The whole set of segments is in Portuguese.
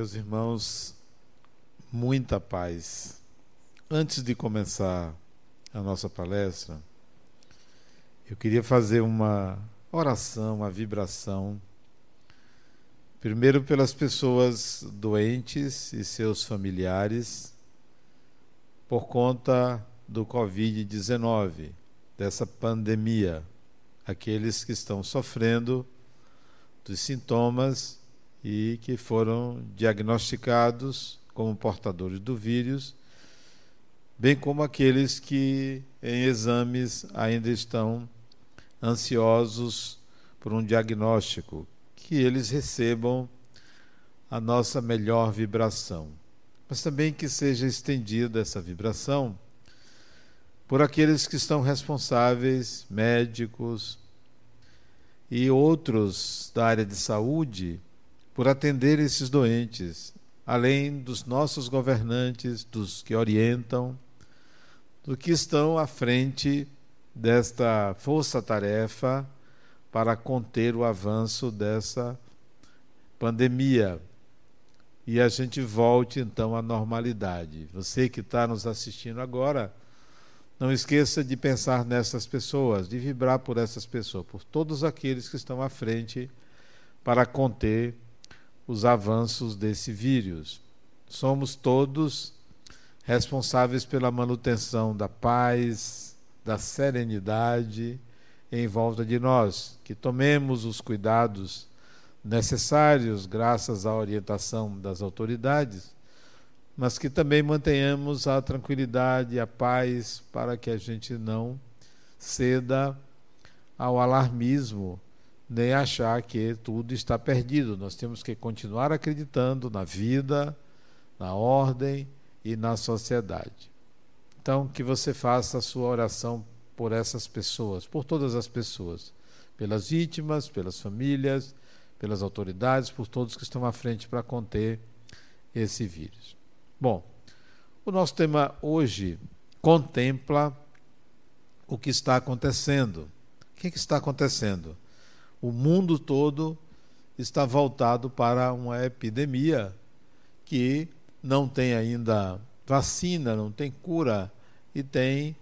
Meus irmãos, muita paz. Antes de começar a nossa palestra, eu queria fazer uma oração, uma vibração. Primeiro, pelas pessoas doentes e seus familiares, por conta do Covid-19, dessa pandemia, aqueles que estão sofrendo dos sintomas e que foram diagnosticados como portadores do vírus, bem como aqueles que em exames ainda estão ansiosos por um diagnóstico, que eles recebam a nossa melhor vibração. Mas também que seja estendida essa vibração por aqueles que estão responsáveis, médicos e outros da área de saúde, por atender esses doentes, além dos nossos governantes, dos que orientam, do que estão à frente desta força-tarefa para conter o avanço dessa pandemia. E a gente volte então à normalidade. Você que está nos assistindo agora, não esqueça de pensar nessas pessoas, de vibrar por essas pessoas, por todos aqueles que estão à frente para conter os avanços desse vírus. Somos todos responsáveis pela manutenção da paz, da serenidade em volta de nós, que tomemos os cuidados necessários graças à orientação das autoridades, mas que também mantenhamos a tranquilidade e a paz para que a gente não ceda ao alarmismo nem achar que tudo está perdido. Nós temos que continuar acreditando na vida, na ordem e na sociedade. Então, que você faça a sua oração por essas pessoas, por todas as pessoas, pelas vítimas, pelas famílias, pelas autoridades, por todos que estão à frente para conter esse vírus. Bom, o nosso tema hoje contempla o que está acontecendo. O que, que está acontecendo? O mundo todo está voltado para uma epidemia que não tem ainda vacina, não tem cura e tem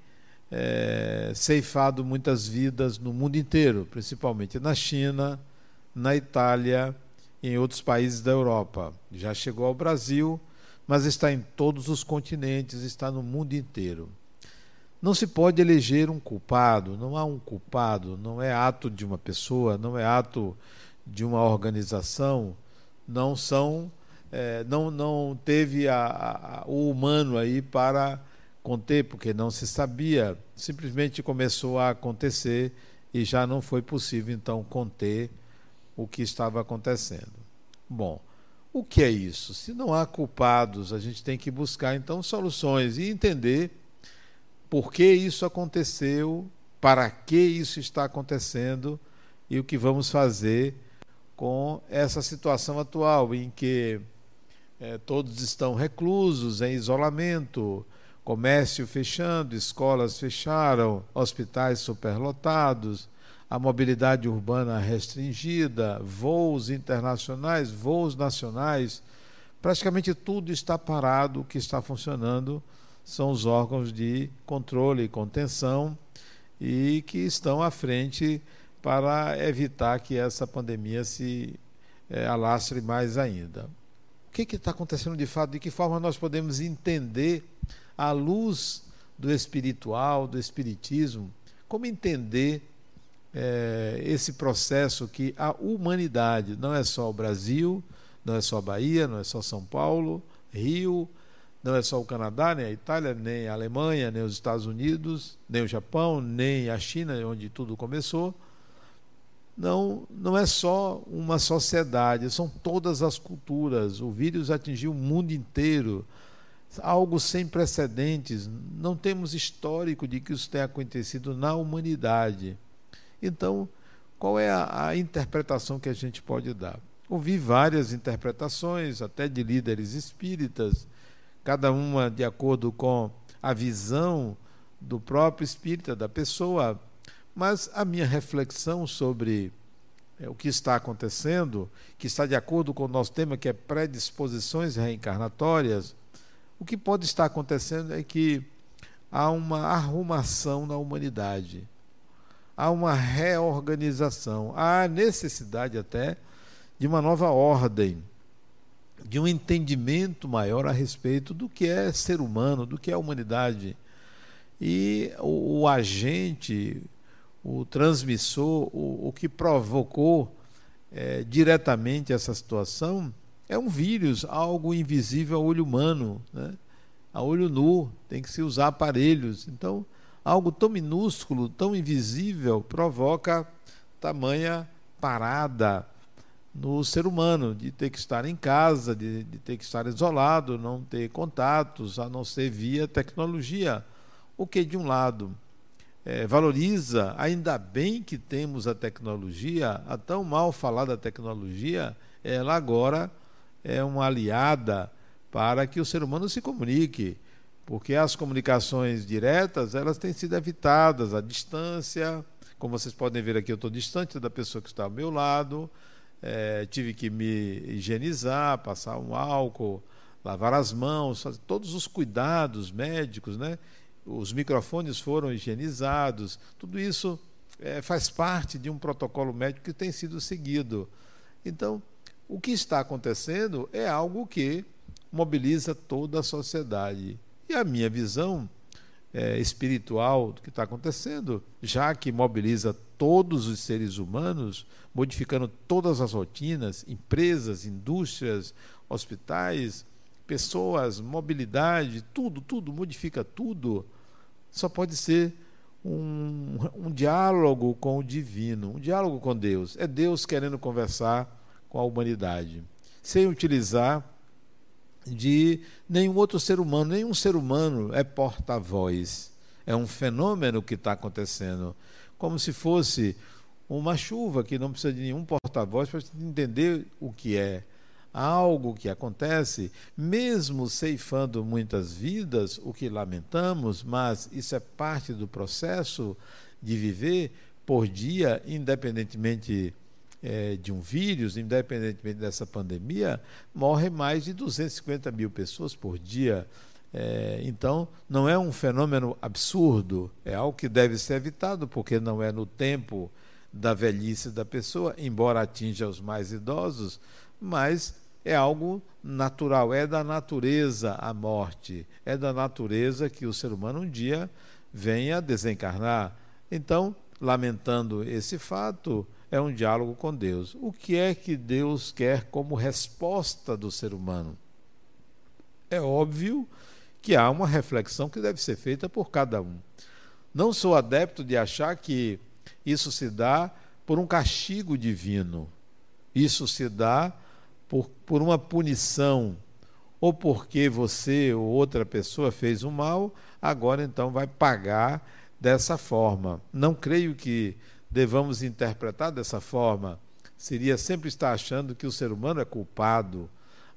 é, ceifado muitas vidas no mundo inteiro, principalmente na China, na Itália e em outros países da Europa. Já chegou ao Brasil, mas está em todos os continentes, está no mundo inteiro. Não se pode eleger um culpado, não há um culpado, não é ato de uma pessoa, não é ato de uma organização, não são, é, não, não teve a, a, o humano aí para conter, porque não se sabia, simplesmente começou a acontecer e já não foi possível então conter o que estava acontecendo. Bom, o que é isso? Se não há culpados, a gente tem que buscar então soluções e entender por que isso aconteceu, para que isso está acontecendo e o que vamos fazer com essa situação atual em que é, todos estão reclusos, em isolamento, comércio fechando, escolas fecharam, hospitais superlotados, a mobilidade urbana restringida, voos internacionais, voos nacionais, praticamente tudo está parado, o que está funcionando são os órgãos de controle e contenção e que estão à frente para evitar que essa pandemia se é, alastre mais ainda. O que está acontecendo de fato? De que forma nós podemos entender, à luz do espiritual, do espiritismo, como entender é, esse processo que a humanidade, não é só o Brasil, não é só a Bahia, não é só São Paulo, Rio, não é só o Canadá, nem a Itália, nem a Alemanha, nem os Estados Unidos, nem o Japão, nem a China, onde tudo começou. Não, não é só uma sociedade, são todas as culturas. O vírus atingiu o mundo inteiro, algo sem precedentes. Não temos histórico de que isso tenha acontecido na humanidade. Então, qual é a, a interpretação que a gente pode dar? Ouvi várias interpretações, até de líderes espíritas cada uma de acordo com a visão do próprio espírita, da pessoa. Mas a minha reflexão sobre é, o que está acontecendo, que está de acordo com o nosso tema, que é predisposições reencarnatórias, o que pode estar acontecendo é que há uma arrumação na humanidade, há uma reorganização, há necessidade até de uma nova ordem, de um entendimento maior a respeito do que é ser humano, do que é a humanidade. E o, o agente, o transmissor, o, o que provocou é, diretamente essa situação é um vírus, algo invisível ao olho humano, né? a olho nu, tem que se usar aparelhos. Então, algo tão minúsculo, tão invisível, provoca tamanha parada no ser humano, de ter que estar em casa, de, de ter que estar isolado, não ter contatos, a não ser via tecnologia. O que, de um lado, é, valoriza, ainda bem que temos a tecnologia, a tão mal falada tecnologia, ela agora é uma aliada para que o ser humano se comunique, porque as comunicações diretas elas têm sido evitadas, a distância, como vocês podem ver aqui, eu estou distante da pessoa que está ao meu lado, é, tive que me higienizar, passar um álcool, lavar as mãos, fazer todos os cuidados médicos, né? os microfones foram higienizados, tudo isso é, faz parte de um protocolo médico que tem sido seguido. Então, o que está acontecendo é algo que mobiliza toda a sociedade. E a minha visão é, espiritual do que está acontecendo, já que mobiliza todos os seres humanos, modificando todas as rotinas, empresas, indústrias, hospitais, pessoas, mobilidade, tudo, tudo, modifica tudo só pode ser um, um diálogo com o divino, um diálogo com Deus. É Deus querendo conversar com a humanidade, sem utilizar de nenhum outro ser humano. Nenhum ser humano é porta-voz. É um fenômeno que está acontecendo, como se fosse uma chuva que não precisa de nenhum porta-voz para entender o que é algo que acontece, mesmo ceifando muitas vidas, o que lamentamos, mas isso é parte do processo de viver por dia, independentemente é, de um vírus, independentemente dessa pandemia, morre mais de 250 mil pessoas por dia. É, então, não é um fenômeno absurdo, é algo que deve ser evitado, porque não é no tempo da velhice da pessoa, embora atinja os mais idosos, mas é algo natural, é da natureza a morte, é da natureza que o ser humano um dia venha desencarnar. Então, lamentando esse fato, é um diálogo com Deus. O que é que Deus quer como resposta do ser humano? É óbvio que há uma reflexão que deve ser feita por cada um. Não sou adepto de achar que isso se dá por um castigo divino. Isso se dá por, por uma punição, ou porque você ou outra pessoa fez o um mal, agora então vai pagar dessa forma. Não creio que devamos interpretar dessa forma. Seria sempre estar achando que o ser humano é culpado.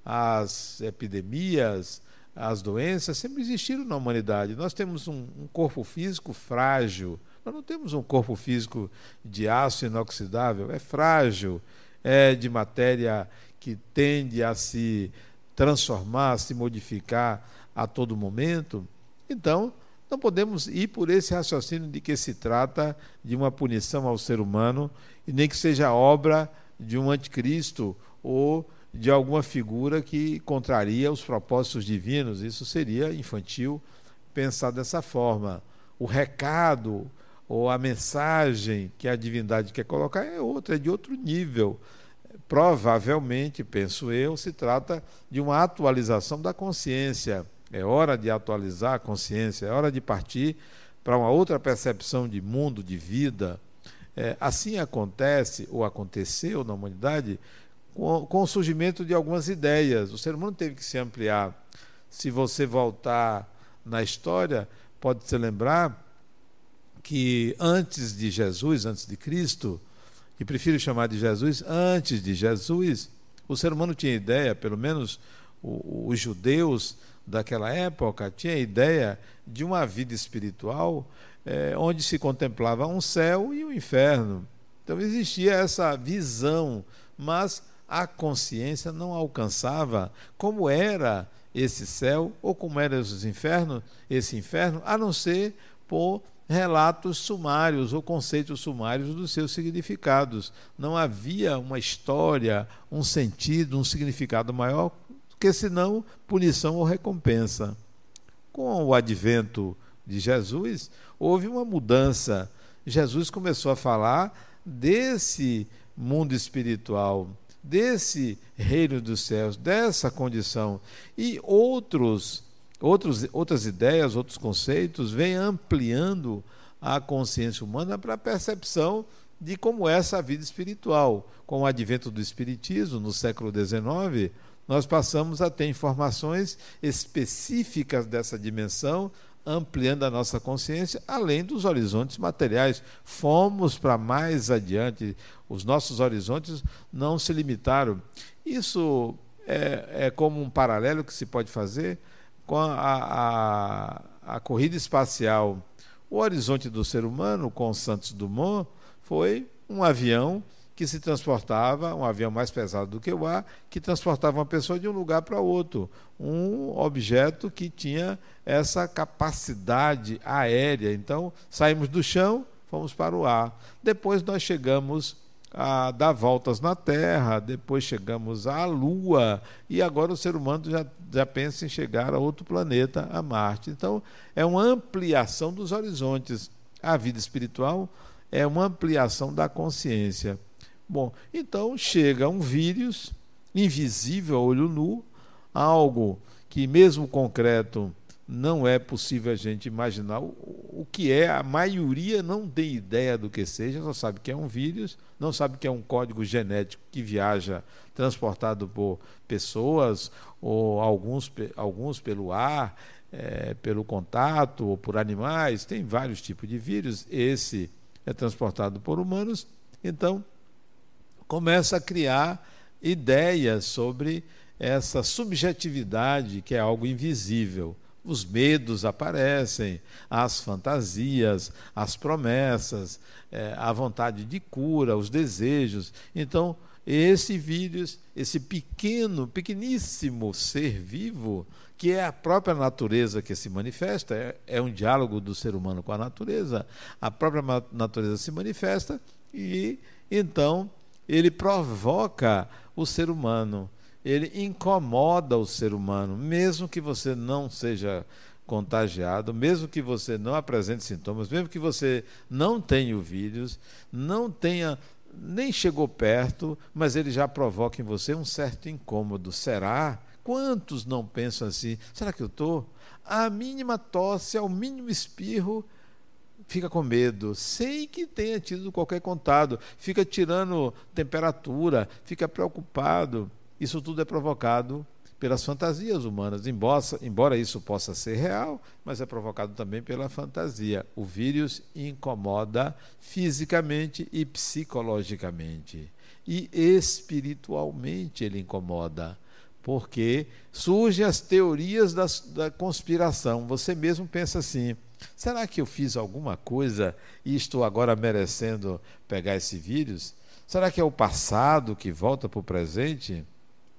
As epidemias, as doenças sempre existiram na humanidade. Nós temos um, um corpo físico frágil. Nós não temos um corpo físico de aço inoxidável, é frágil, é de matéria que tende a se transformar, a se modificar a todo momento. Então, não podemos ir por esse raciocínio de que se trata de uma punição ao ser humano e nem que seja obra de um anticristo ou de alguma figura que contraria os propósitos divinos. Isso seria infantil pensar dessa forma. O recado ou a mensagem que a divindade quer colocar é outra, é de outro nível. Provavelmente, penso eu, se trata de uma atualização da consciência. É hora de atualizar a consciência, é hora de partir para uma outra percepção de mundo, de vida. É, assim acontece, ou aconteceu na humanidade, com, o surgimento de algumas ideias. O ser humano teve que se ampliar. Se você voltar na história, pode se lembrar que antes de Jesus, antes de Cristo, que prefiro chamar de Jesus, antes de Jesus, o ser humano tinha ideia, pelo menos os judeus daquela época, tinha ideia de uma vida espiritual é, onde se contemplava um céu e um inferno. Então existia essa visão, mas a consciência não alcançava como era esse céu ou como era esse inferno, esse inferno, a não ser por relatos sumários ou conceitos sumários dos seus significados. Não havia uma história, um sentido, um significado maior, que senão punição ou recompensa. Com o advento de Jesus, houve uma mudança. Jesus começou a falar desse mundo espiritual, desse reino dos céus, dessa condição. E outros outros, outras ideias, outros conceitos, vêm ampliando a consciência humana para a percepção de como é essa vida espiritual. Com o advento do Espiritismo, no século XIX, nós passamos a ter informações específicas dessa dimensão, ampliando a nossa consciência, além dos horizontes materiais. Fomos para mais adiante, os nossos horizontes não se limitaram. Isso é, é como um paralelo que se pode fazer com a, a, a corrida espacial. O horizonte do ser humano, com Santos Dumont, foi um avião que se transportava, um avião mais pesado do que o ar, que transportava uma pessoa de um lugar para outro. Um objeto que tinha essa capacidade aérea. Então, saímos do chão, fomos para o ar. Depois nós chegamos a dar voltas na Terra, depois chegamos à Lua, e agora o ser humano já, já pensa em chegar a outro planeta, a Marte. Então, é uma ampliação dos horizontes. A vida espiritual é uma ampliação da consciência. Bom, então chega um vírus invisível a olho nu, algo que, mesmo concreto, não é possível a gente imaginar. O, que é, a maioria não tem ideia do que seja, só sabe que é um vírus, não sabe que é um código genético que viaja transportado por pessoas ou alguns, alguns pelo ar, é, pelo contato ou por animais, tem vários tipos de vírus, esse é transportado por humanos, então começa a criar ideias sobre essa subjetividade que é algo invisível os medos aparecem, as fantasias, as promessas, é, a vontade de cura, os desejos. Então, esse vírus, esse pequeno, pequeníssimo ser vivo, que é a própria natureza que se manifesta, é, é um diálogo do ser humano com a natureza, a própria natureza se manifesta e então ele provoca o ser humano ele incomoda o ser humano, mesmo que você não seja contagiado, mesmo que você não apresente sintomas, mesmo que você não tenha o vírus, não tenha nem chegou perto, mas ele já provoca em você um certo incômodo. Será? Quantos não pensam assim? Será que eu estou? A mínima tosse, ao mínimo espirro, fica com medo, sem que tenha tido qualquer contato, fica tirando temperatura, fica preocupado. Isso tudo é provocado pelas fantasias humanas, embora, embora isso possa ser real, mas é provocado também pela fantasia. O vírus incomoda fisicamente e psicologicamente. E espiritualmente ele incomoda, porque surgem as teorias da, da conspiração. Você mesmo pensa assim: será que eu fiz alguma coisa e estou agora merecendo pegar esse vírus? Será que é o passado que volta para o presente?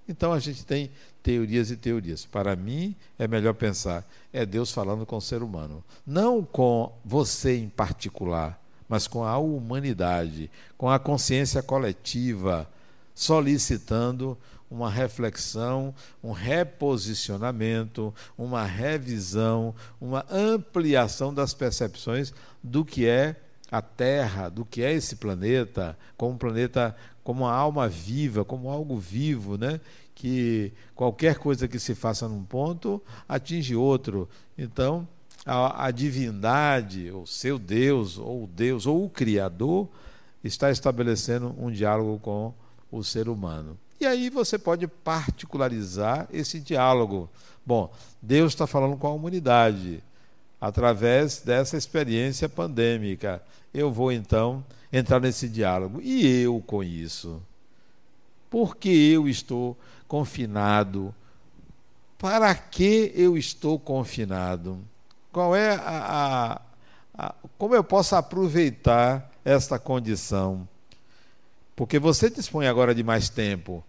Então a gente tem teorias e teorias. Para mim, é melhor pensar, é Deus falando com o ser humano. Não com você em particular, mas com a humanidade, com a consciência coletiva, solicitando uma reflexão, um reposicionamento, uma revisão, uma ampliação das percepções do que é a Terra, do que é esse planeta, como um planeta, como uma alma viva, como algo vivo, né? que qualquer coisa que se faça num ponto atinge outro. Então, a, a divindade, o seu Deus, ou o Deus, ou o Criador, está estabelecendo um diálogo com o ser humano. E aí você pode particularizar esse diálogo. Bom, Deus está falando com a humanidade através dessa experiência pandêmica. Eu vou então entrar nesse diálogo. E eu com isso? Por que eu estou confinado? Para que eu estou confinado? Qual é a, a, a como eu posso aproveitar esta condição? Porque você dispõe agora de mais tempo.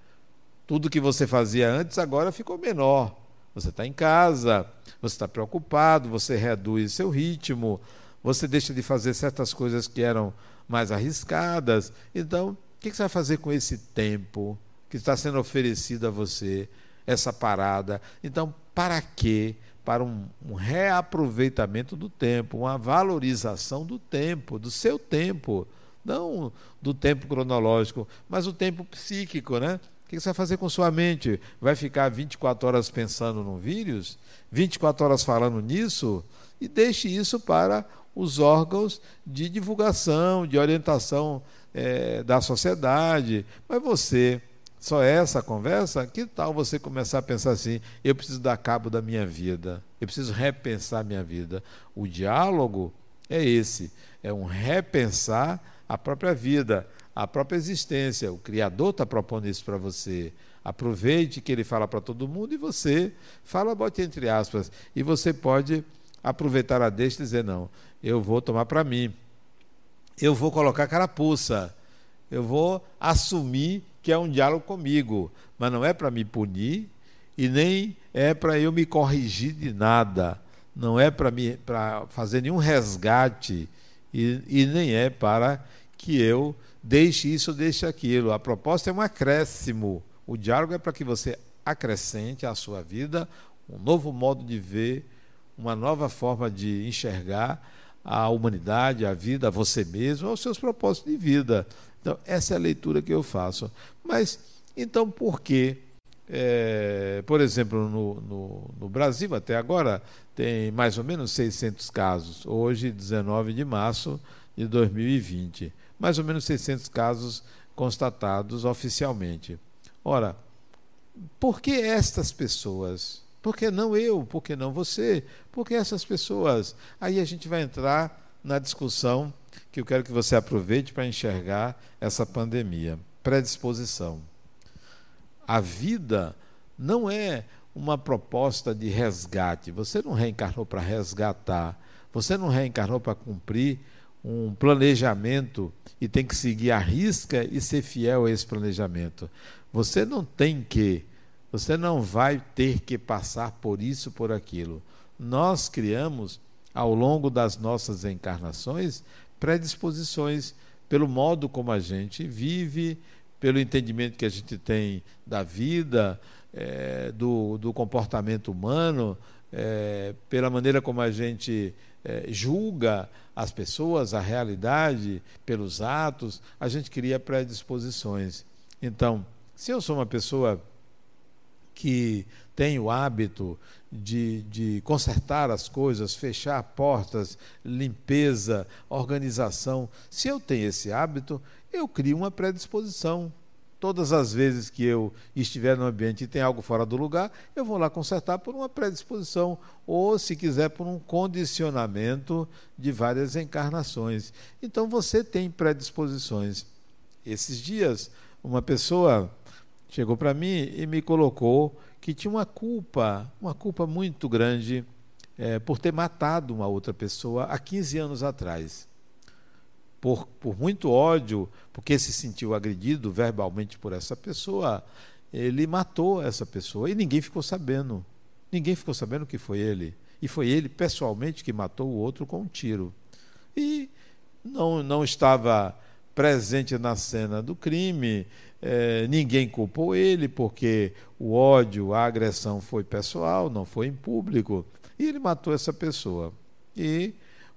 Tudo que você fazia antes agora ficou menor. Você está em casa, você está preocupado, você reduz seu ritmo, você deixa de fazer certas coisas que eram mais arriscadas. Então, o que você vai fazer com esse tempo que está sendo oferecido a você, essa parada? Então, para quê? Para um, um reaproveitamento do tempo, uma valorização do tempo, do seu tempo não do tempo cronológico, mas o tempo psíquico, né? O que você vai fazer com sua mente? Vai ficar 24 horas pensando no vírus? 24 horas falando nisso? E deixe isso para os órgãos de divulgação, de orientação é, da sociedade. Mas você, só é essa conversa? Que tal você começar a pensar assim: eu preciso dar cabo da minha vida, eu preciso repensar minha vida? O diálogo é esse: é um repensar a própria vida, a própria existência. O Criador está propondo isso para você. Aproveite que ele fala para todo mundo e você fala, bote entre aspas. E você pode aproveitar a deixa e dizer: não, eu vou tomar para mim. Eu vou colocar carapuça. Eu vou assumir que é um diálogo comigo. Mas não é para me punir e nem é para eu me corrigir de nada. Não é para fazer nenhum resgate e, e nem é para que eu deixe isso deixe aquilo. A proposta é um acréscimo. O diálogo é para que você acrescente à sua vida um novo modo de ver, uma nova forma de enxergar a humanidade, a vida, a você mesmo, aos seus propósitos de vida. Então, essa é a leitura que eu faço. Mas, então, por que, é, por exemplo, no, no, no, Brasil, até agora, tem mais ou menos 600 casos, hoje, 19 de março de 2020. Mais ou menos 600 casos constatados oficialmente. Ora, por que estas pessoas? Por que não eu? Por que não você? Por que essas pessoas? Aí a gente vai entrar na discussão que eu quero que você aproveite para enxergar essa pandemia. Predisposição. A vida não é uma proposta de resgate. Você não reencarnou para resgatar. Você não reencarnou para cumprir um planejamento e tem que seguir a risca e ser fiel a esse planejamento. Você não tem que você não vai ter que passar por isso, por aquilo. Nós criamos, ao longo das nossas encarnações, predisposições pelo modo como a gente vive, pelo entendimento que a gente tem da vida, é, do, do, comportamento humano, é, pela maneira como a gente é, julga as pessoas, a realidade, pelos atos, a gente cria predisposições. Então, se eu sou uma pessoa que tem o hábito de, de consertar as coisas, fechar portas, limpeza, organização, se eu tenho esse hábito, eu crio uma predisposição. Todas as vezes que eu estiver no ambiente e tem algo fora do lugar, eu vou lá consertar por uma predisposição, ou, se quiser, por um condicionamento de várias encarnações. Então você tem predisposições. Esses dias, uma pessoa chegou para mim e me colocou que tinha uma culpa, uma culpa muito grande é, por ter matado uma outra pessoa há 15 anos atrás. Por, por muito ódio, porque se sentiu agredido verbalmente por essa pessoa, ele matou essa pessoa e ninguém ficou sabendo. Ninguém ficou sabendo que foi ele. E foi ele pessoalmente que matou o outro com um tiro. E não, não estava presente na cena do crime, é, ninguém culpou ele, porque o ódio, a agressão foi pessoal, não foi em público. E ele matou essa pessoa. E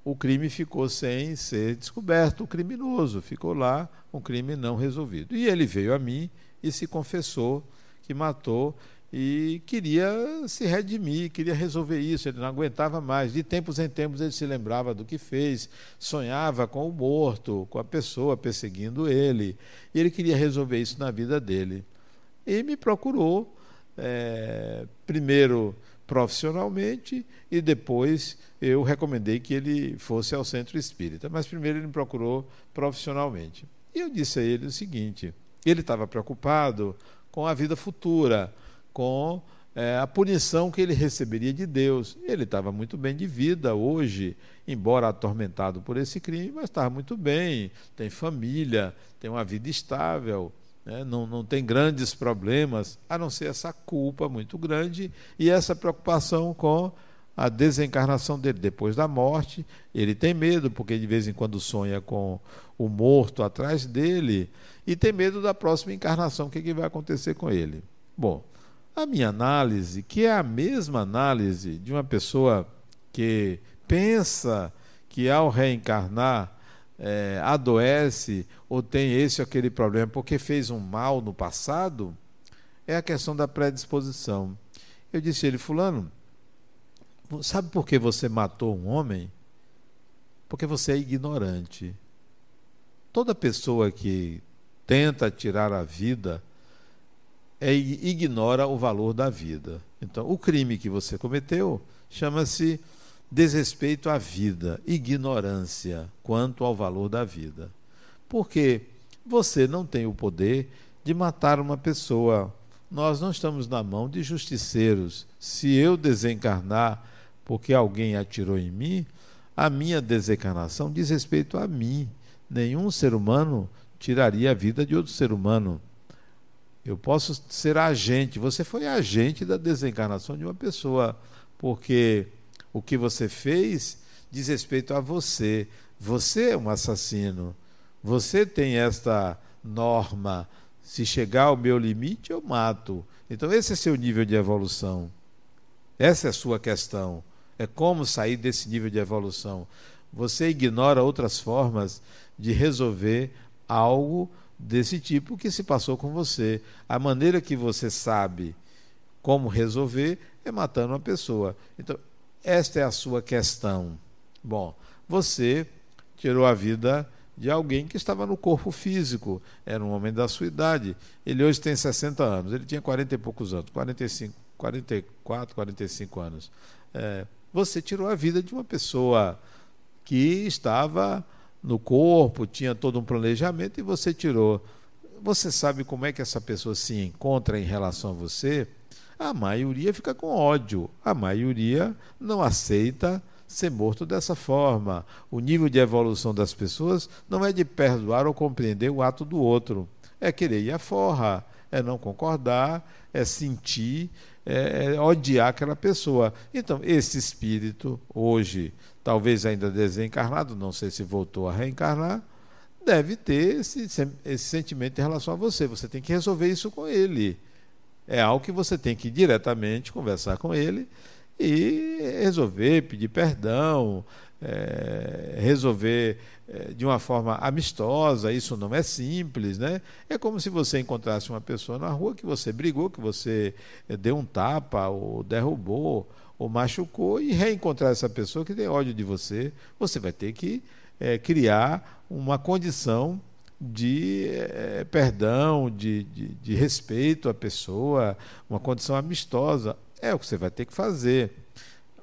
o crime ficou sem ser descoberto, o criminoso ficou lá, um crime não resolvido. E ele veio a mim e se confessou que matou e queria se redimir, queria resolver isso, ele não aguentava mais. De tempos em tempos ele se lembrava do que fez, sonhava com o morto, com a pessoa perseguindo ele, e ele queria resolver isso na vida dele. E me procurou, é, primeiro profissionalmente, e depois eu recomendei que ele fosse ao centro espírita. Mas primeiro ele me procurou profissionalmente. E eu disse a ele o seguinte: ele estava preocupado com a vida futura com é, a punição que ele receberia de Deus. Ele estava muito bem de vida hoje, embora atormentado por esse crime, mas estava muito bem, tem família, tem uma vida estável. Né? Não, não tem grandes problemas, a não ser essa culpa muito grande e essa preocupação com a desencarnação dele depois da morte. Ele tem medo, porque de vez em quando sonha com o morto atrás dele, e tem medo da próxima encarnação, o que, que vai acontecer com ele. Bom, a minha análise, que é a mesma análise de uma pessoa que pensa que ao reencarnar é, adoece ou tem esse ou aquele problema porque fez um mal no passado, é a questão da predisposição. Eu disse a ele, Fulano, Sabe por que você matou um homem? Porque você é ignorante. Toda pessoa que tenta tirar a vida é, ignora o valor da vida. Então, o crime que você cometeu chama-se desrespeito à vida, ignorância quanto ao valor da vida. Porque você não tem o poder de matar uma pessoa. Nós não estamos na mão de justiceiros. Se eu desencarnar porque alguém atirou em mim, a minha desencarnação diz respeito a mim. Nenhum ser humano tiraria a vida de outro ser humano. Eu posso ser agente, você foi agente da desencarnação de uma pessoa, porque o que você fez diz respeito a você. Você é um assassino. Você tem esta norma. Se chegar ao meu limite, eu mato. Então, esse é seu nível de evolução. Essa é a sua questão. É como sair desse nível de evolução. Você ignora outras formas de resolver algo desse tipo que se passou com você. A maneira que você sabe como resolver é matando uma pessoa. Então, esta é a sua questão. Bom, você tirou a vida de alguém que estava no corpo físico, era um homem da sua idade. Ele hoje tem 60 anos, ele tinha 40 e poucos anos, 45, 44, 45 anos. É, você tirou a vida de uma pessoa que estava no corpo, tinha todo um planejamento e você tirou. Você sabe como é que essa pessoa se encontra em relação a você? A maioria fica com ódio, a maioria não aceita ser morto dessa forma. O nível de evolução das pessoas não é de perdoar ou compreender o ato do outro, é querer ir à forra, é não concordar, é sentir, é, é odiar aquela pessoa. Então, esse espírito, hoje, talvez ainda desencarnado, não sei se voltou a reencarnar, deve ter esse, esse sentimento em relação a você. Você tem que resolver isso com ele. É algo que você tem que diretamente conversar com ele e resolver, pedir perdão, é, resolver é, de uma forma amistosa, isso não é simples, né? É como se você encontrasse uma pessoa na rua que você brigou, que você é, deu um tapa, ou derrubou, ou machucou, e reencontrar essa pessoa que tem ódio de você, você vai ter que é, criar uma condição de é, perdão, de, de, de respeito à pessoa, uma condição amistosa. É o que você vai ter que fazer.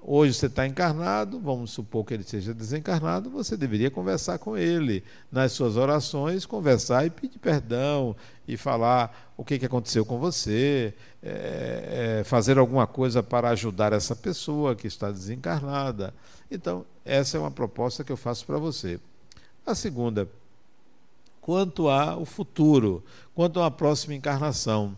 Hoje você está encarnado, vamos supor que ele seja desencarnado, você deveria conversar com ele. Nas suas orações, conversar e pedir perdão, e falar o que, que aconteceu com você, é, é, fazer alguma coisa para ajudar essa pessoa que está desencarnada. Então, essa é uma proposta que eu faço para você. A segunda, quanto ao futuro, quanto à próxima encarnação,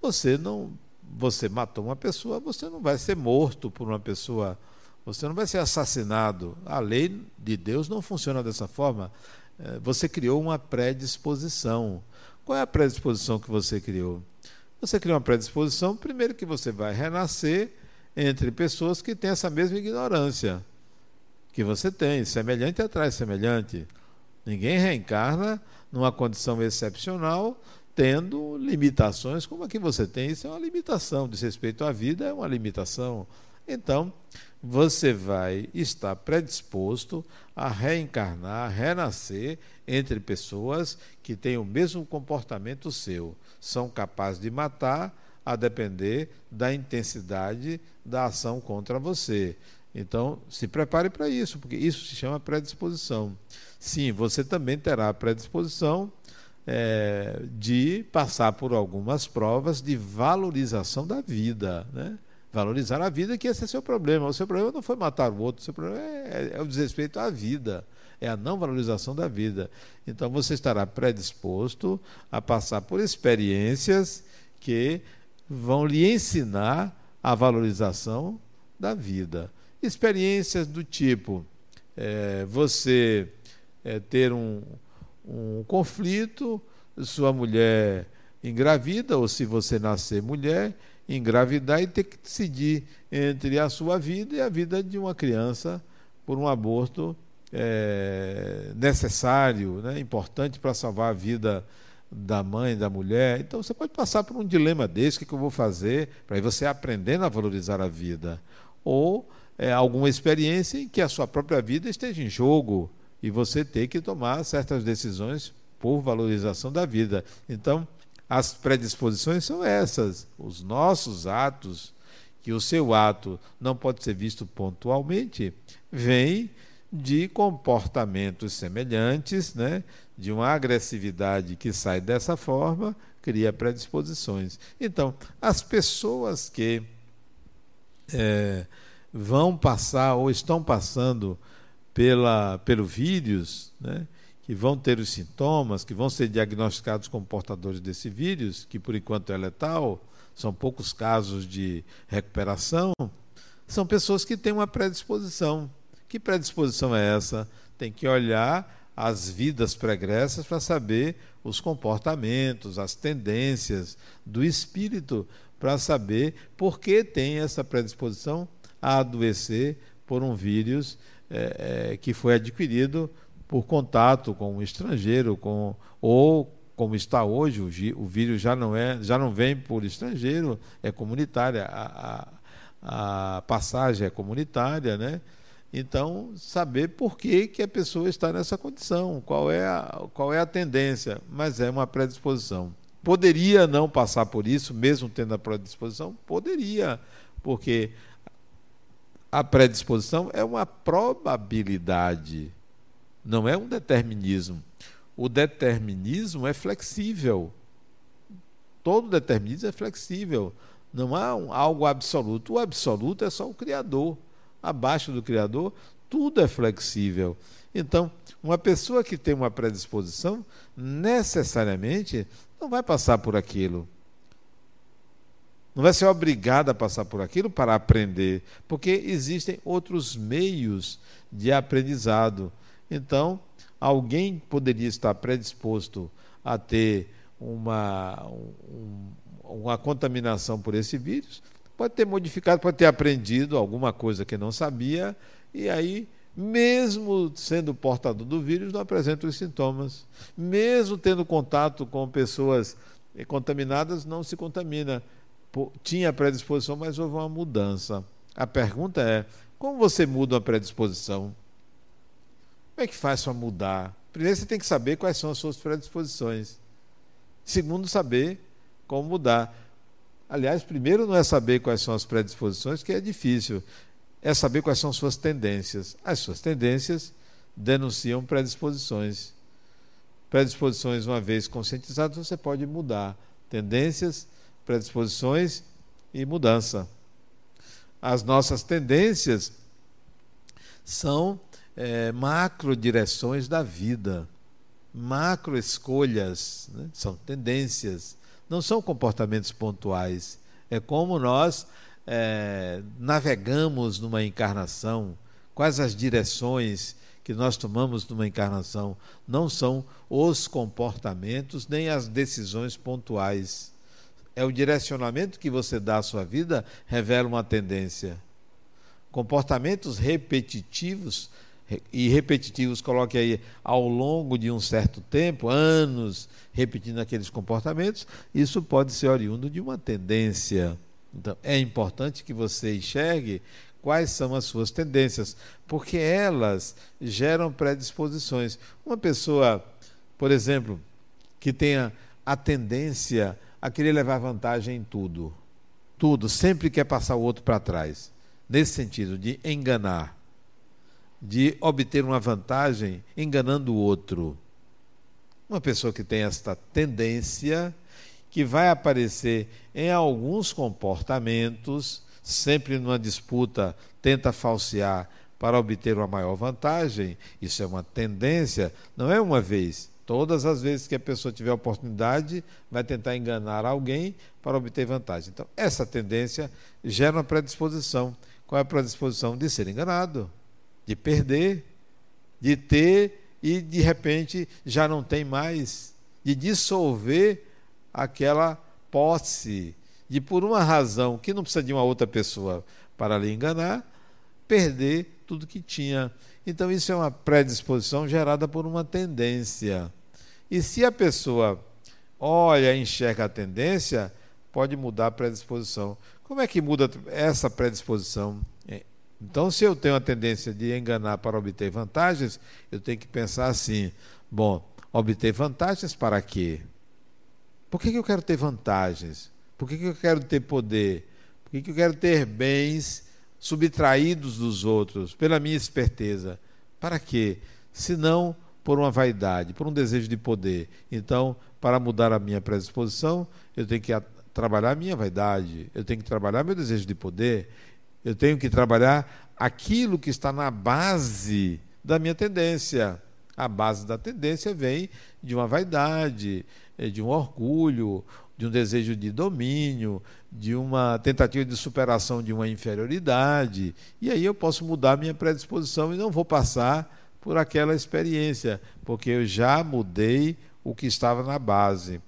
você não você matou uma pessoa, você não vai ser morto por uma pessoa, você não vai ser assassinado. A lei de Deus não funciona dessa forma. É, você criou uma predisposição. Qual é a predisposição que você criou? Você criou uma predisposição, primeiro, que você vai renascer entre pessoas que têm essa mesma ignorância que você tem, semelhante atrás semelhante. Ninguém reencarna numa condição excepcional tendo limitações como a que você tem. Isso é uma limitação, diz respeito à vida, é uma limitação. Então, você vai estar predisposto a reencarnar, a renascer entre pessoas que têm o mesmo comportamento seu. São capazes de matar a depender da intensidade da ação contra você. Então, se prepare para isso, porque isso se chama predisposição. Sim, você também terá predisposição é, de passar por algumas provas de valorização da vida. Né? Valorizar a vida, que esse é seu problema. O seu problema não foi matar o outro, o seu problema é, é o desrespeito à vida, é a não valorização da vida. Então você estará predisposto a passar por experiências que vão lhe ensinar a valorização da vida. Experiências do tipo é, você é, ter um, um conflito, sua mulher engravida, ou se você nascer mulher, engravidar e ter que decidir entre a sua vida e a vida de uma criança por um aborto é, necessário, né, importante para salvar a vida da mãe, da mulher. Então você pode passar por um dilema desse, o que, eu vou fazer, para você aprendendo a valorizar a vida. Ou é, alguma experiência em que a sua própria vida esteja em jogo e você ter que tomar certas decisões por valorização da vida. Então, as predisposições são essas, os nossos atos, que o seu ato não pode ser visto pontualmente, vem de comportamentos semelhantes, né? de uma agressividade que sai dessa forma, cria predisposições. Então, as pessoas que é, vão passar ou estão passando pela, pelo vírus, né, que vão ter os sintomas, que vão ser diagnosticados como portadores desse vírus, que por enquanto é letal, são poucos casos de recuperação, são pessoas que têm uma predisposição. Que predisposição é essa? Tem que olhar as vidas pregressas para saber os comportamentos, as tendências do espírito, para saber por que tem essa predisposição a adoecer por um vírus é, é, que foi adquirido por contato com um estrangeiro, com, ou como está hoje, o, o, vírus já não, é, já não vem por estrangeiro, é comunitária, a, a, a passagem é comunitária, né? Então, saber por que, que a pessoa está nessa condição, qual é, a, qual é a tendência, mas é uma predisposição. Poderia não passar por isso, mesmo tendo a predisposição? Poderia, porque a predisposição é uma probabilidade, não é um determinismo. O determinismo é flexível. Todo determinismo é flexível. Não há um, algo absoluto. O absoluto é só o Criador. Abaixo do Criador, tudo é flexível. Então, uma pessoa que tem uma predisposição, necessariamente não vai passar por aquilo não vai ser obrigado a passar por aquilo para aprender, porque existem outros meios de aprendizado. Então, alguém poderia estar predisposto a ter uma, um, uma contaminação por esse vírus, pode ter modificado, pode ter aprendido alguma coisa que não sabia, e aí, mesmo sendo portador do vírus, não apresenta os sintomas. Mesmo tendo contato com pessoas contaminadas, não se contamina tinha predisposição, mas houve uma mudança. A pergunta é: como você muda uma predisposição? Como é que faz para mudar? Primeiro você tem que saber quais são as suas predisposições. Segundo, saber como mudar. Aliás, primeiro não é saber quais são as predisposições, que é difícil. É saber quais são as suas tendências. As suas tendências denunciam predisposições. Predisposições, uma vez conscientizadas, você pode mudar. Tendências predisposições e mudança. As nossas tendências são é, macro direções da vida, macro escolhas, né? são tendências, não são comportamentos pontuais. É como nós é, navegamos numa encarnação, quais as direções que nós tomamos numa encarnação, não são os comportamentos nem as decisões pontuais é o direcionamento que você dá à sua vida, revela uma tendência. Comportamentos repetitivos, e repetitivos, coloque aí ao longo de um certo tempo, anos, repetindo aqueles comportamentos, isso pode ser oriundo de uma tendência. Então, é importante que você enxergue quais são as suas tendências, porque elas geram predisposições. Uma pessoa, por exemplo, que tenha a tendência querer levar vantagem em tudo. Tudo, sempre quer passar o outro para trás. Nesse sentido, de enganar, de obter uma vantagem enganando o outro. Uma pessoa que tem esta tendência, que vai aparecer em alguns comportamentos, sempre numa disputa, tenta falsear para obter uma maior vantagem. Isso é uma tendência, não é uma vez. Todas as vezes que a pessoa tiver oportunidade, vai tentar enganar alguém para obter vantagem. Então, essa tendência gera uma predisposição. Qual é a predisposição? De ser enganado, de perder, de ter e de repente já não tem mais, de dissolver aquela posse, de por uma razão que não precisa de uma outra pessoa para lhe enganar, perder tudo que tinha. Então, isso é uma predisposição gerada por uma tendência. E se a pessoa olha e enxerga a tendência, pode mudar a predisposição. Como é que muda essa predisposição? É, então, se eu tenho a tendência de enganar para obter vantagens, eu tenho que pensar assim: bom, obter vantagens para quê? Por que, eu quero ter vantagens? Por que, eu quero ter poder? Por que, que eu quero ter bens subtraídos dos outros pela minha esperteza? Para quê? Se não por uma vaidade, por um desejo de poder. Então, para mudar a minha predisposição, eu tenho que trabalhar a minha vaidade, eu tenho que trabalhar meu desejo de poder, eu tenho que trabalhar aquilo que está na base da minha tendência. A base da tendência vem de uma vaidade, eh, de um orgulho, de um desejo de domínio, de uma tentativa de superação de uma inferioridade. E aí eu posso mudar minha predisposição e não vou passar por aquela experiência, porque eu já mudei o que estava na base.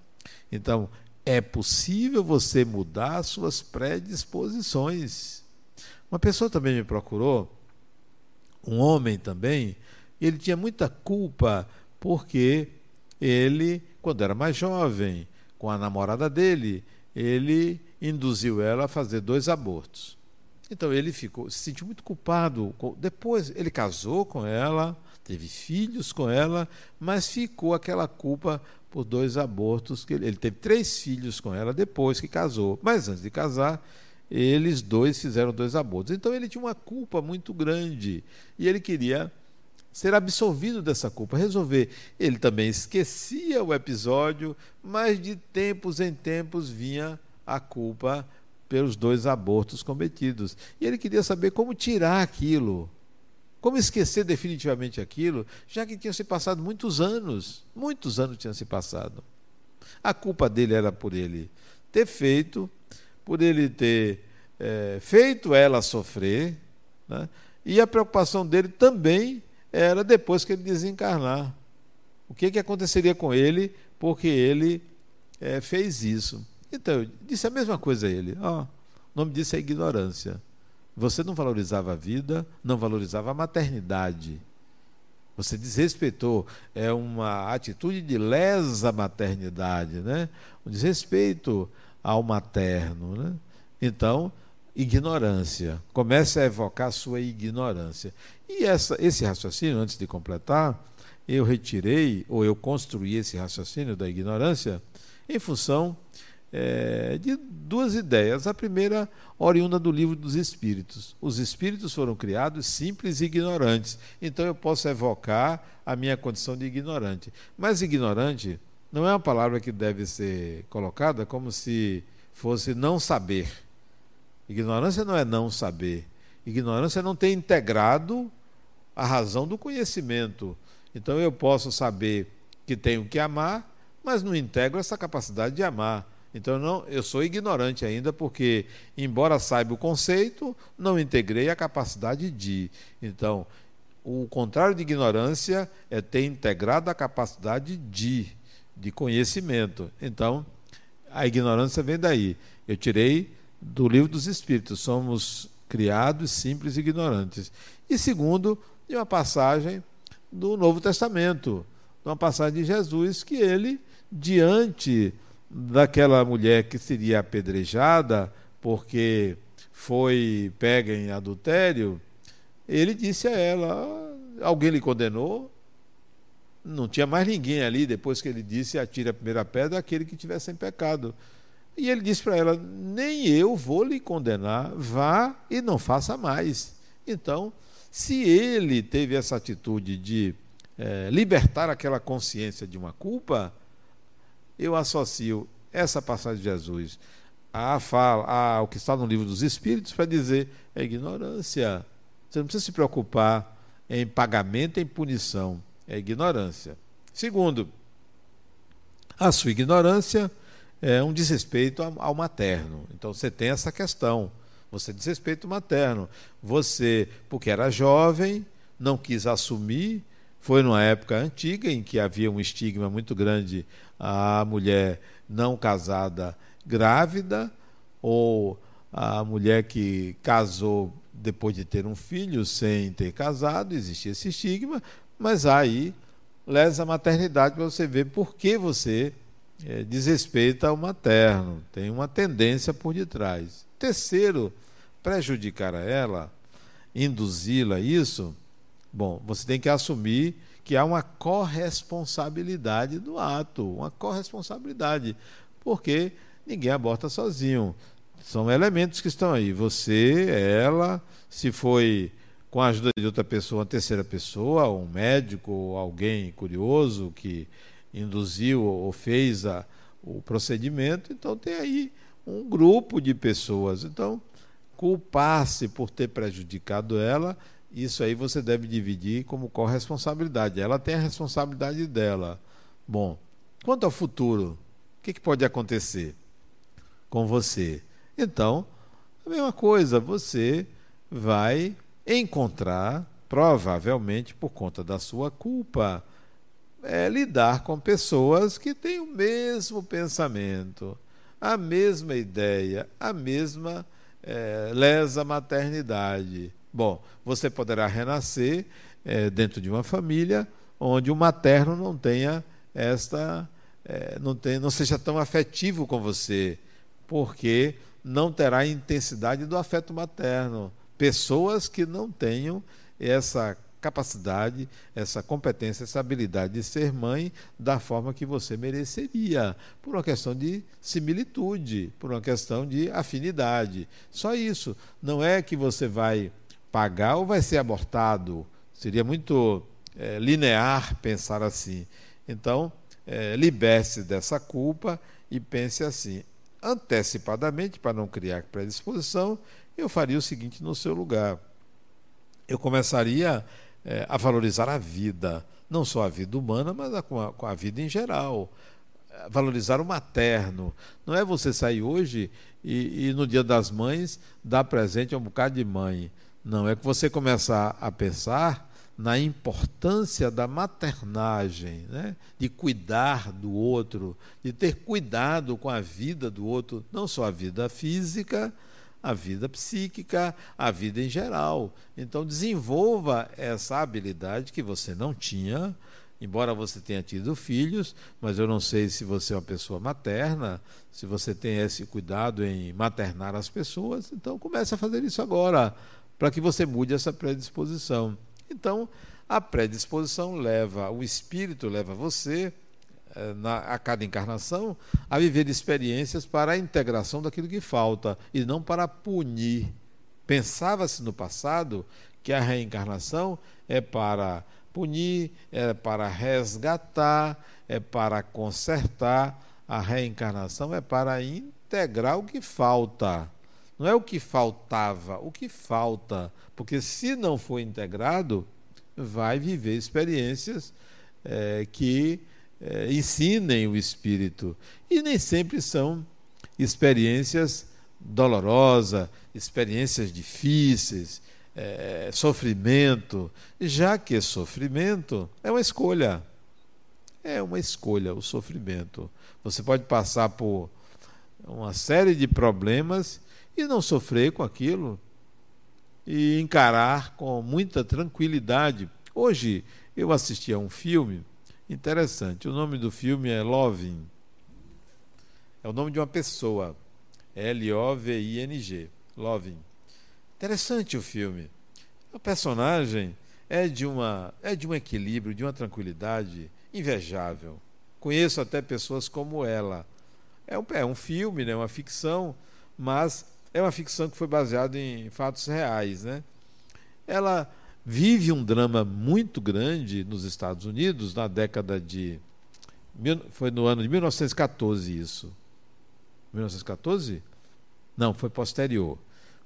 Então, é possível você mudar suas predisposições. Uma pessoa também me procurou, um homem também, ele tinha muita culpa porque ele, quando era mais jovem, com a namorada dele, ele induziu ela a fazer dois abortos. Então ele ficou, se sentiu muito culpado. Depois ele casou com ela, teve filhos com ela, mas ficou aquela culpa por dois abortos que ele, ele teve três filhos com ela depois que casou. Mas antes de casar, eles dois fizeram dois abortos. Então ele tinha uma culpa muito grande e ele queria ser absolvido dessa culpa, resolver. Ele também esquecia o episódio, mas de tempos em tempos vinha a culpa pelos dois abortos cometidos. E ele queria saber como tirar aquilo, como esquecer definitivamente aquilo, já que tinham se passado muitos anos, muitos anos tinham se passado. A culpa dele era por ele ter feito, por ele ter é, feito ela sofrer, né? e a preocupação dele também era depois que ele desencarnar. O que, que aconteceria com ele porque ele é, fez isso? Então, eu disse a mesma coisa a ele. Oh, o nome disso é ignorância. Você não valorizava a vida, não valorizava a maternidade. Você desrespeitou. É uma atitude de lesa maternidade, né? O desrespeito ao materno. Né? Então, ignorância. Comece a evocar sua ignorância. E essa, esse raciocínio, antes de completar, eu retirei, ou eu construí esse raciocínio da ignorância, em função é, de duas ideias. A primeira, oriunda do livro dos Espíritos. Os Espíritos foram criados simples e ignorantes. Então eu posso evocar a minha condição de ignorante. Mas ignorante não é uma palavra que deve ser colocada como se fosse não saber. Ignorância não é não saber. Ignorância é não ter integrado a razão do conhecimento. Então eu posso saber que tenho que amar, mas não integro essa capacidade de amar. Então não, eu sou ignorante ainda porque, embora saiba o conceito, não integrei a capacidade de. Então, o contrário de ignorância é ter integrado a capacidade de, de conhecimento. Então, a ignorância vem daí. Eu tirei do livro dos Espíritos, somos criados simples e ignorantes. E segundo, de uma passagem do Novo Testamento, de uma passagem de Jesus que ele, diante daquela mulher que seria apedrejada porque foi pega em adultério, ele disse a ela: Alguém lhe condenou? Não tinha mais ninguém ali, depois que ele disse: Atire a primeira pedra aquele que tivesse em pecado. E ele disse para ela: Nem eu vou lhe condenar, vá e não faça mais. Então, se ele teve essa atitude de é, libertar aquela consciência de uma culpa, eu associo essa passagem de Jesus a fala, ao que está no livro dos Espíritos para dizer é ignorância. Você não precisa se preocupar em pagamento, em punição. É ignorância. Segundo, a sua ignorância é um desrespeito ao materno. Então você tem essa questão. Você desrespeito materno. Você, porque era jovem, não quis assumir. Foi numa época antiga em que havia um estigma muito grande a mulher não casada grávida ou a mulher que casou depois de ter um filho sem ter casado, existia esse estigma, mas aí lesa a maternidade para você ver por que você é, desrespeita o materno. Tem uma tendência por detrás. Terceiro, prejudicar a ela, induzi-la a isso, bom, você tem que assumir que há uma corresponsabilidade do ato, uma corresponsabilidade, porque ninguém aborta sozinho. São elementos que estão aí. Você, ela, se foi com a ajuda de outra pessoa, uma terceira pessoa, um médico, alguém curioso que induziu ou fez a, o procedimento, então tem aí um grupo de pessoas. Então, culpar-se por ter prejudicado ela, isso aí você deve dividir como corresponsabilidade. Ela tem a responsabilidade dela. Bom, quanto ao futuro, o que, que pode acontecer com você? Então, a mesma coisa, você vai encontrar, provavelmente por conta da sua culpa, é, lidar com pessoas que têm o mesmo pensamento, a mesma ideia, a mesma é, lesa maternidade. Bom, você poderá renascer é, dentro de uma família onde o materno não tenha esta, é, não, tem, não seja tão afetivo com você, porque não terá a intensidade do afeto materno. Pessoas que não tenham essa capacidade, essa competência, essa habilidade de ser mãe da forma que você mereceria, por uma questão de similitude, por uma questão de afinidade. Só isso. Não é que você vai pagar ou vai ser abortado. Seria muito é, linear pensar assim. Então, é, liberte-se dessa culpa e pense assim. Antecipadamente, para não criar predisposição, eu faria o seguinte no seu lugar. Eu começaria é, a valorizar a vida, não só a vida humana, mas a, com, a, com a vida em geral. Valorizar o materno. Não é você sair hoje e, e no dia das mães dar presente a um bocado de mãe. Não, é que você começar a pensar na importância da maternagem, né? de cuidar do outro, de ter cuidado com a vida do outro, não só a vida física, a vida psíquica, a vida em geral. Então, desenvolva essa habilidade que você não tinha, embora você tenha tido filhos, mas eu não sei se você é uma pessoa materna, se você tem esse cuidado em maternar as pessoas. Então, comece a fazer isso agora, para que você mude essa predisposição. Então, a predisposição leva, o espírito leva você na, a cada encarnação a viver experiências para a integração daquilo que falta e não para punir. Pensava-se no passado que a reencarnação é para punir, é para resgatar, é para consertar. A reencarnação é para integrar o que falta. Não é o que faltava, o que falta. Porque se não for integrado, vai viver experiências é, que é, ensinem o espírito. E nem sempre são experiências dolorosas, experiências difíceis, é, sofrimento, já que sofrimento é uma escolha. É uma escolha o sofrimento. Você pode passar por uma série de problemas e não sofrer com aquilo e encarar com muita tranquilidade. Hoje eu assisti a um filme Interessante. O nome do filme é Loving. É o nome de uma pessoa. L-O-V-I-N-G. Loving. Interessante o filme. O personagem é de uma é de um equilíbrio, de uma tranquilidade invejável. Conheço até pessoas como ela. É um, é um filme, né, uma ficção, mas é uma ficção que foi baseada em fatos reais, né? Ela vive um drama muito grande nos Estados Unidos na década de foi no ano de 1914 isso. 1914? Não, foi posterior.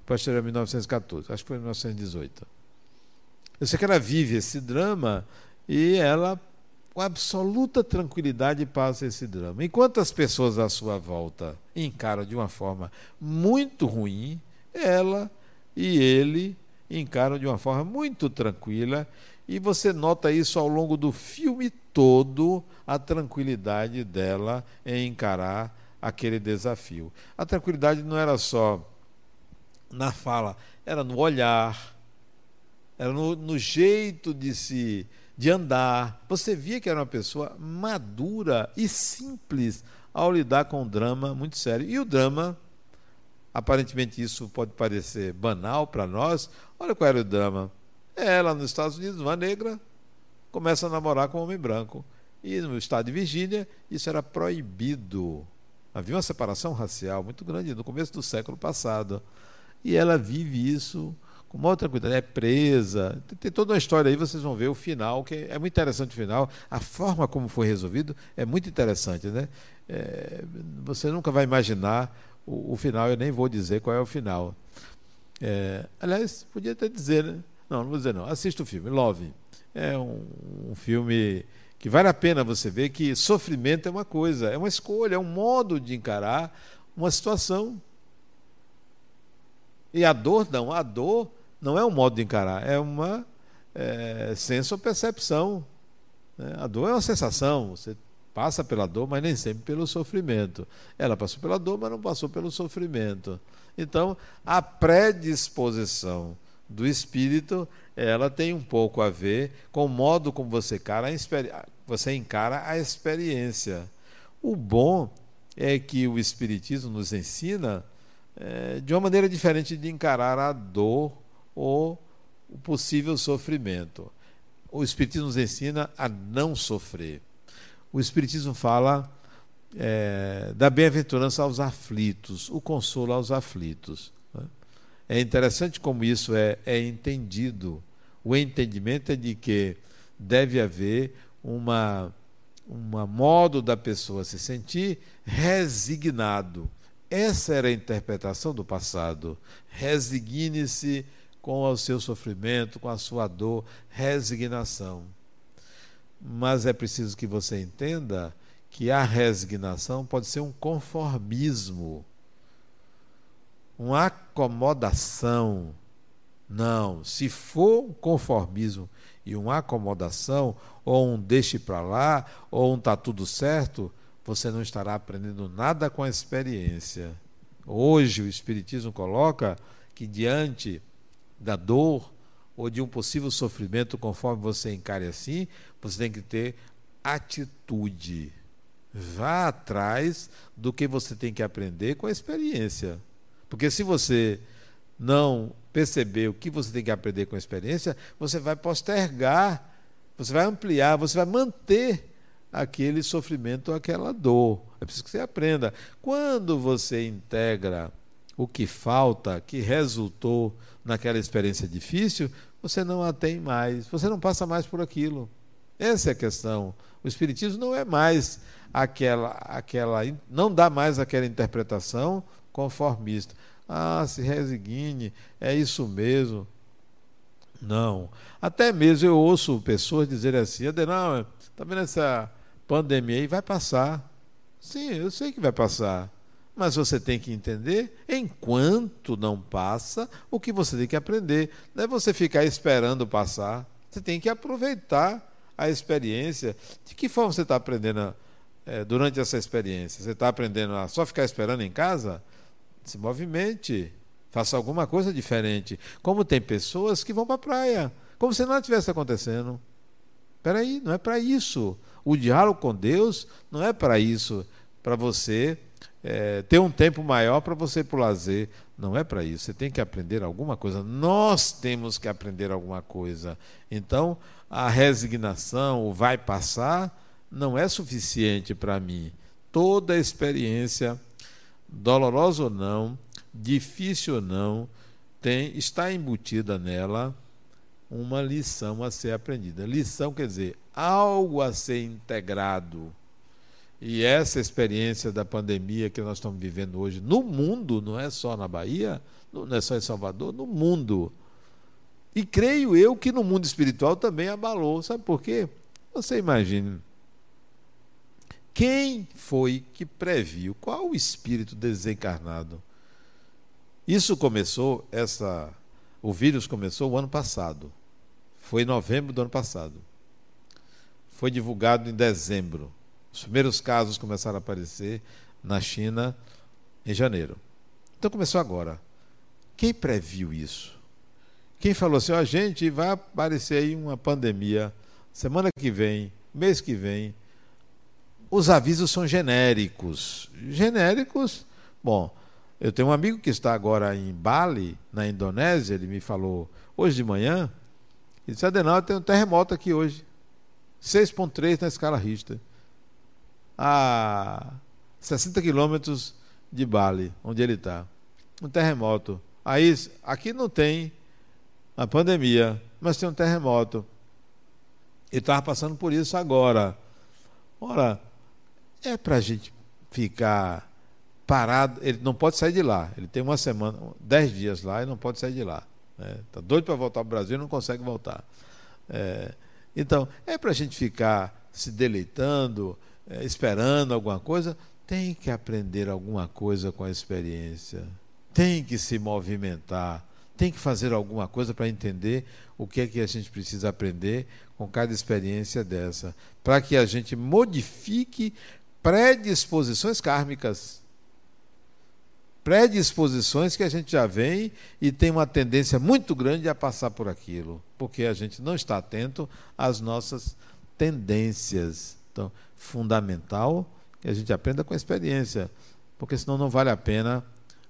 Posterior a 1914, acho que foi 1918. Eu sei que ela vive esse drama e ela, com absoluta tranquilidade, passa esse drama. Enquanto as pessoas à sua volta encaram de uma forma muito ruim, ela e ele encaram de uma forma muito tranquila. E você nota isso ao longo do filme todo, a tranquilidade dela em encarar aquele desafio. A tranquilidade não era só na fala, era no olhar, era no, no jeito de se de andar. Você via que era uma pessoa madura e simples ao lidar com um drama muito sério. E o drama, aparentemente isso pode parecer banal para nós. Olha qual era o drama. Ela nos Estados Unidos, uma negra, começa a namorar com um homem branco. E no estado de Virgínia, isso era proibido. Havia uma separação racial muito grande no começo do século passado. E ela vive isso com outra coisa, é presa. Tem, toda uma história aí, vocês vão ver o final, que é muito interessante o final. A forma como foi resolvido é muito interessante, né? É, você nunca vai imaginar o, o, final, eu nem vou dizer qual é o final. É, aliás, podia até dizer, né? Não, não vou dizer não. Assista o filme, Love. É um, um filme que vale a pena você ver que sofrimento é uma coisa, é uma escolha, é um modo de encarar uma situação. E a dor, não, a dor não é um modo de encarar, é uma é, senso ou percepção. Né? A dor é uma sensação, você passa pela dor, mas nem sempre pelo sofrimento. Ela passou pela dor, mas não passou pelo sofrimento. Então, a predisposição do espírito, ela tem um pouco a ver com o modo como você encara a, você encara a experiência. O bom é que o Espiritismo nos ensina é, de uma maneira diferente de encarar a dor ou o possível sofrimento. O Espiritismo nos ensina a não sofrer. O Espiritismo fala é, da bem-aventurança aos aflitos, o consolo aos aflitos. Né? É interessante como isso é, é entendido. O entendimento é de que deve haver uma, uma modo da pessoa se sentir resignado. Essa era a interpretação do passado. Resigne-se com o seu sofrimento, com a sua dor, resignação. Mas é preciso que você entenda que a resignação pode ser um conformismo, uma acomodação. Não, se for um conformismo e uma acomodação, ou um deixe para lá, ou um tá tudo certo, você não estará aprendendo nada com a experiência. Hoje o Espiritismo coloca que diante da dor ou de um possível sofrimento, conforme você encare assim, você tem que ter atitude. Vá atrás do que você tem que aprender com a experiência. Porque se você não perceber o que você tem que aprender com a experiência, você vai postergar, você vai ampliar, você vai manter aquele sofrimento, aquela dor. É preciso que você aprenda. Quando você integra o que falta, que resultou naquela experiência difícil, você não a tem mais, você não passa mais por aquilo. Essa é a questão. O Espiritismo não é mais aquela, aquela não dá mais aquela interpretação conformista. Ah, se resigne, é isso mesmo. Não. Até mesmo eu ouço pessoas dizerem assim, Adenal, está vendo essa pandemia aí? Vai passar. Sim, eu sei que vai passar. Mas você tem que entender, enquanto não passa, o que você tem que aprender. Não é você ficar esperando passar. Você tem que aproveitar a experiência. De que forma você está aprendendo é, durante essa experiência? Você está aprendendo a só ficar esperando em casa? Se movimente, faça alguma coisa diferente. Como tem pessoas que vão para a praia, como se nada tivesse acontecendo. Espera aí, não é para isso. O diálogo com Deus não é para isso, para você é, ter um tempo maior para você ir para o lazer. Não é para isso. Você tem que aprender alguma coisa. Nós temos que aprender alguma coisa. Então, a resignação, o vai passar, não é suficiente para mim. Toda experiência, dolorosa ou não, difícil ou não, tem, está embutida nela uma lição a ser aprendida. Lição quer dizer algo a ser integrado. E essa experiência da pandemia que nós estamos vivendo hoje no mundo, não é só na Bahia, não é só em Salvador, no mundo. E creio eu que no mundo espiritual também abalou. Sabe por quê? Você imagine. Quem foi que previu? Qual o espírito desencarnado? Isso começou, essa, o vírus começou o ano passado. Foi em novembro do ano passado. Foi divulgado em dezembro. Os primeiros casos começaram a aparecer na China em janeiro. Então começou agora. Quem previu isso? Quem falou assim, ó, oh, gente, vai aparecer aí uma pandemia semana que vem, mês que vem. Os avisos são genéricos. Genéricos, bom, eu tenho um amigo que está agora em Bali, na Indonésia, ele me falou hoje de manhã, ele disse, Adenal, tem um terremoto aqui hoje. 6.3 na escala Richter a 60 quilômetros de Bali, onde ele está. Um terremoto. Aí, aqui não tem a pandemia, mas tem um terremoto. Ele estava passando por isso agora. Ora, é para a gente ficar parado. Ele não pode sair de lá. Ele tem uma semana, dez dias lá e não pode sair de lá. Está né? Tá doido para voltar para o Brasil e não consegue voltar. É, então, é para a gente ficar se deleitando, é, esperando alguma coisa, tem que aprender alguma coisa com a experiência. Tem que se movimentar. Tem que fazer alguma coisa para entender o que é que a gente precisa aprender com cada experiência dessa. Para que a gente modifique predisposições kármicas. Predisposições que a gente já vem e tem uma tendência muito grande a passar por aquilo, porque a gente não está atento às nossas tendências. Então, fundamental que a gente aprenda com a experiência, porque senão não vale a pena.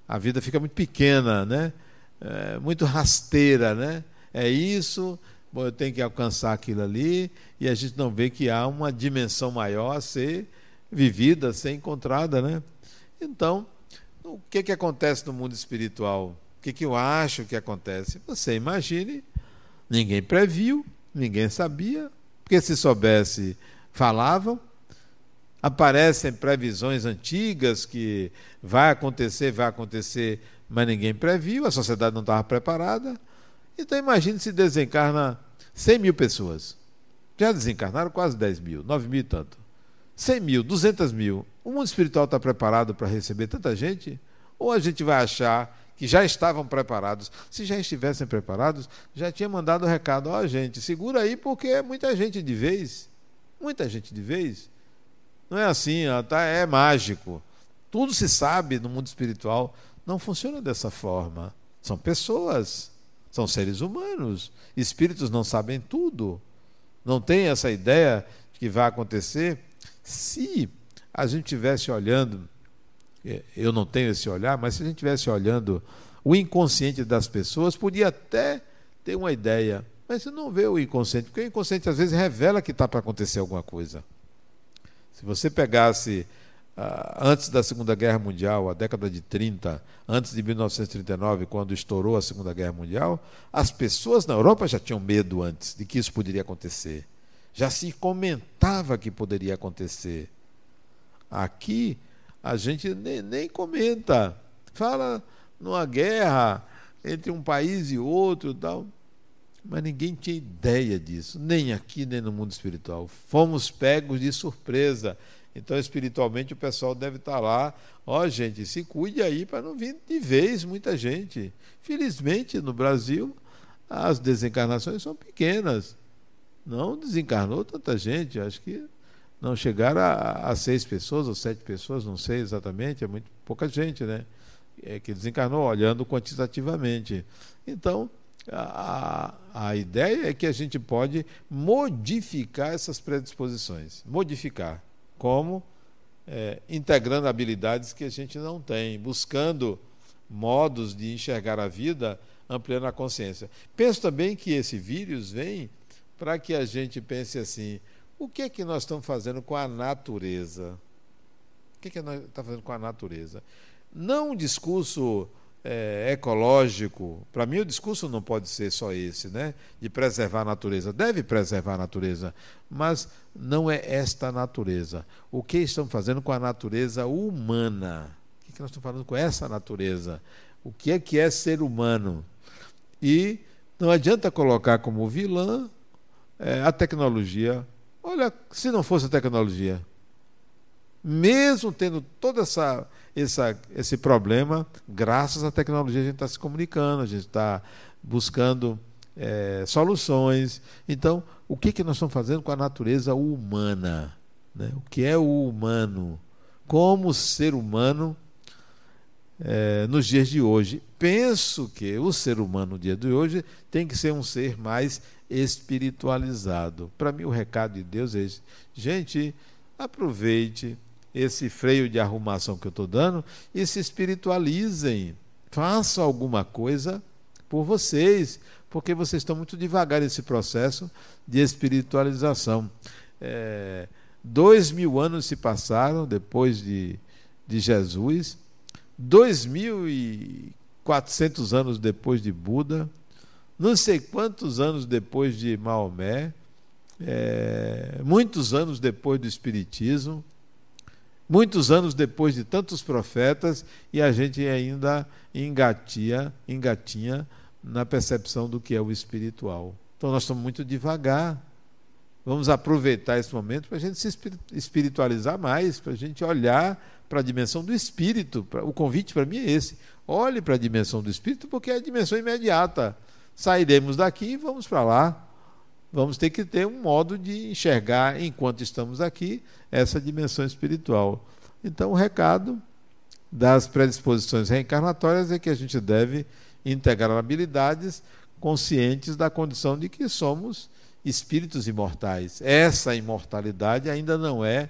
A vida fica muito pequena, né? É, muito rasteira, né? É isso, bom, eu tenho que alcançar aquilo ali, e a gente não vê que há uma dimensão maior a ser vivida, ser encontrada, né? Então, o que, que acontece no mundo espiritual? O que, que eu acho que acontece? Você imagine, ninguém previu, ninguém sabia, porque se soubesse falavam. Aparecem previsões antigas que vai acontecer, vai acontecer, mas ninguém previu, a sociedade não estava preparada. Então imagine se desencarna 100 mil pessoas. Já desencarnaram quase 10 mil, 9 mil e tanto. 100 mil, 200 mil. O mundo espiritual está preparado para receber tanta gente? Ou a gente vai achar que já estavam preparados? Se já estivessem preparados, já tinha mandado o recado: ó, oh, gente, segura aí porque é muita gente de vez. Muita gente de vez. Não é assim, tá, é mágico. Tudo se sabe no mundo espiritual. Não funciona dessa forma. São pessoas, são seres humanos. Espíritos não sabem tudo. Não tem essa ideia de que vai acontecer. Se a gente tivesse olhando, é, eu não tenho esse olhar, mas se a gente tivesse olhando o inconsciente das pessoas, podia até ter uma ideia mas você não vê o inconsciente, porque o inconsciente às vezes revela que está para acontecer alguma coisa. Se você pegasse uh, antes da Segunda Guerra Mundial, a década de 30, antes de 1939, quando estourou a Segunda Guerra Mundial, as pessoas na Europa já tinham medo antes de que isso poderia acontecer. Já se comentava que poderia acontecer. Aqui, a gente nem, nem comenta. Fala numa guerra entre um país e outro, tal. Mas ninguém tinha ideia disso, nem aqui, nem no mundo espiritual. Fomos pegos de surpresa. Então, espiritualmente, o pessoal deve estar lá. Ó, oh, gente, se cuide aí para não vir de vez muita gente. Felizmente, no Brasil, as desencarnações são pequenas. Não desencarnou tanta gente. Acho que não chegaram a, a seis pessoas ou sete pessoas, não sei exatamente. É muito pouca gente, né? É que desencarnou olhando quantitativamente. Então, a, a ideia é que a gente pode modificar essas predisposições. Modificar. Como? É, integrando habilidades que a gente não tem, buscando modos de enxergar a vida, ampliando a consciência. Penso também que esse vírus vem para que a gente pense assim: o que é que nós estamos fazendo com a natureza? O que é que nós estamos fazendo com a natureza? Não um discurso é, ecológico. Para mim, o discurso não pode ser só esse, né? De preservar a natureza. Deve preservar a natureza, mas não é esta natureza. O que estamos fazendo com a natureza humana? O que nós estamos falando com essa natureza? O que é que é ser humano? E não adianta colocar como vilã é, a tecnologia. Olha, se não fosse a tecnologia, mesmo tendo toda essa, essa esse problema, graças à tecnologia a gente está se comunicando, a gente está buscando é, soluções. Então, o que, que nós estamos fazendo com a natureza humana? Né? O que é o humano? Como ser humano é, nos dias de hoje? Penso que o ser humano no dia de hoje tem que ser um ser mais espiritualizado. Para mim, o recado de Deus é esse. Gente, aproveite esse freio de arrumação que eu estou dando e se espiritualizem. Façam alguma coisa por vocês, porque vocês estão muito devagar nesse processo de espiritualização. É, dois mil anos se passaram depois de, de Jesus, dois mil e quatrocentos anos depois de Buda, não sei quantos anos depois de Maomé, é, muitos anos depois do Espiritismo, muitos anos depois de tantos profetas, e a gente ainda engatia, engatinha na percepção do que é o espiritual. Então nós estamos muito devagar. Vamos aproveitar esse momento para a gente se espiritualizar mais, para a gente olhar para a dimensão do espírito. O convite para mim é esse. Olhe para a dimensão do espírito, porque é a dimensão imediata. Sairemos daqui e vamos para lá. Vamos ter que ter um modo de enxergar, enquanto estamos aqui, essa dimensão espiritual. Então, o recado das predisposições reencarnatórias é que a gente deve integrar habilidades conscientes da condição de que somos espíritos imortais. Essa imortalidade ainda não é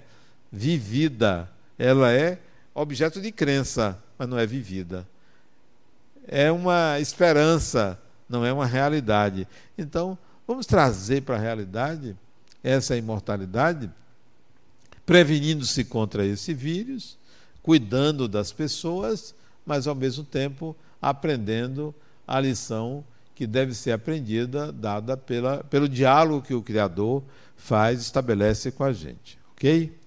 vivida, ela é objeto de crença, mas não é vivida. É uma esperança, não é uma realidade. Então, vamos trazer para a realidade essa imortalidade, prevenindo-se contra esse vírus, cuidando das pessoas, mas ao mesmo tempo aprendendo a lição que deve ser aprendida, dada pela, pelo diálogo que o Criador faz, estabelece com a gente. Ok?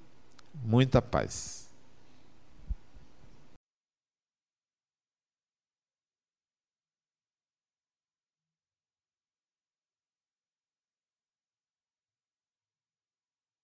Muita paz.